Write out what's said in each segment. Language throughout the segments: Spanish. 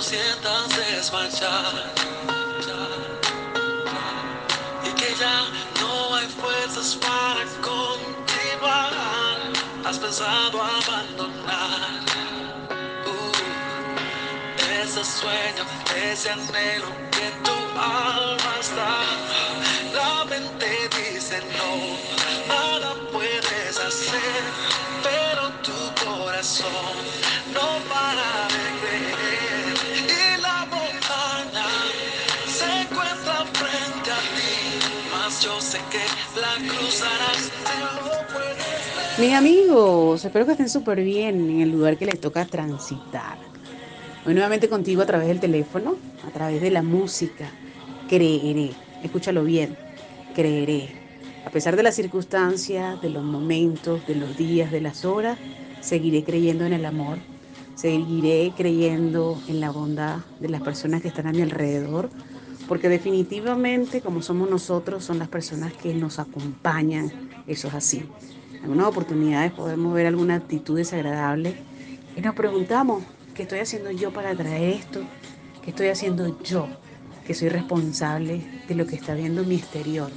cuando sientas desmayar y que ya no hay fuerzas para continuar. Has pensado abandonar uh, ese sueño, ese anhelo que tu alma está. La mente dice no, nada puedes hacer, pero tu corazón Mis amigos, espero que estén súper bien en el lugar que les toca transitar. Hoy nuevamente contigo a través del teléfono, a través de la música. Creeré, escúchalo bien, creeré. A pesar de las circunstancias, de los momentos, de los días, de las horas, seguiré creyendo en el amor, seguiré creyendo en la bondad de las personas que están a mi alrededor, porque definitivamente como somos nosotros son las personas que nos acompañan, eso es así. En algunas oportunidades podemos ver alguna actitud desagradable y nos preguntamos, ¿qué estoy haciendo yo para traer esto? ¿Qué estoy haciendo yo? Que soy responsable de lo que está viendo mi exterior.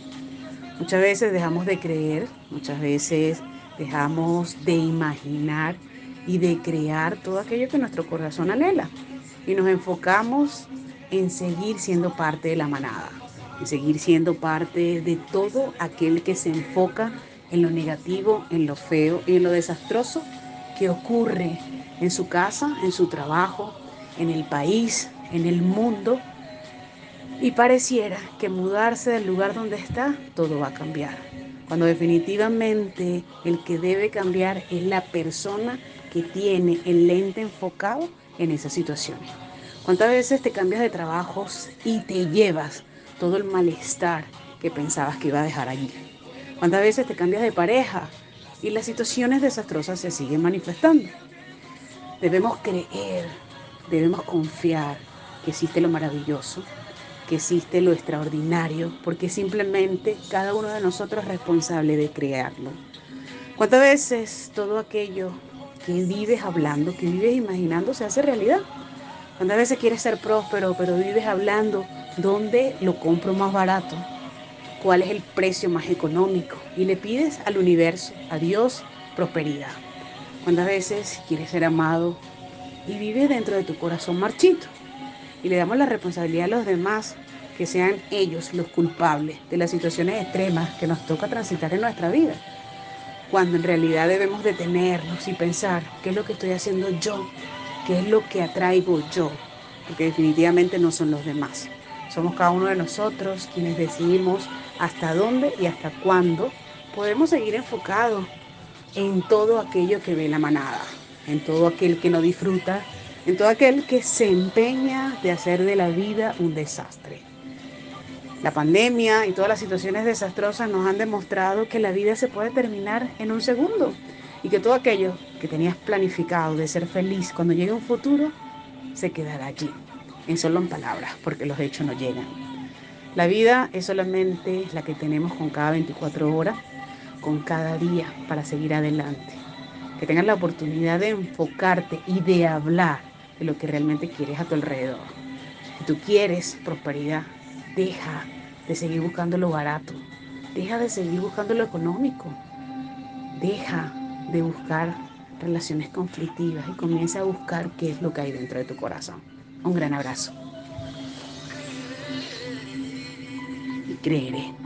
Muchas veces dejamos de creer, muchas veces dejamos de imaginar y de crear todo aquello que nuestro corazón anhela. Y nos enfocamos en seguir siendo parte de la manada, en seguir siendo parte de todo aquel que se enfoca en lo negativo, en lo feo y en lo desastroso que ocurre en su casa, en su trabajo, en el país, en el mundo. Y pareciera que mudarse del lugar donde está, todo va a cambiar. Cuando definitivamente el que debe cambiar es la persona que tiene el lente enfocado en esas situaciones. ¿Cuántas veces te cambias de trabajos y te llevas todo el malestar que pensabas que iba a dejar allí? ¿Cuántas veces te cambias de pareja y las situaciones desastrosas se siguen manifestando? Debemos creer, debemos confiar que existe lo maravilloso, que existe lo extraordinario, porque simplemente cada uno de nosotros es responsable de crearlo. ¿Cuántas veces todo aquello que vives hablando, que vives imaginando, se hace realidad? ¿Cuántas veces quieres ser próspero, pero vives hablando dónde lo compro más barato? ¿Cuál es el precio más económico? Y le pides al universo, a Dios, prosperidad. ¿Cuántas veces quieres ser amado y vives dentro de tu corazón marchito? Y le damos la responsabilidad a los demás, que sean ellos los culpables de las situaciones extremas que nos toca transitar en nuestra vida. Cuando en realidad debemos detenernos y pensar, ¿qué es lo que estoy haciendo yo? ¿Qué es lo que atraigo yo? Porque definitivamente no son los demás. Somos cada uno de nosotros quienes decidimos hasta dónde y hasta cuándo podemos seguir enfocados en todo aquello que ve la manada, en todo aquel que no disfruta, en todo aquel que se empeña de hacer de la vida un desastre. La pandemia y todas las situaciones desastrosas nos han demostrado que la vida se puede terminar en un segundo y que todo aquello que tenías planificado de ser feliz cuando llegue un futuro se quedará allí, en solo en palabras, porque los hechos no llegan. La vida es solamente la que tenemos con cada 24 horas, con cada día para seguir adelante. Que tengas la oportunidad de enfocarte y de hablar de lo que realmente quieres a tu alrededor. Si tú quieres prosperidad, deja de seguir buscando lo barato, deja de seguir buscando lo económico, deja de buscar relaciones conflictivas y comienza a buscar qué es lo que hay dentro de tu corazón. Un gran abrazo. Y creeré.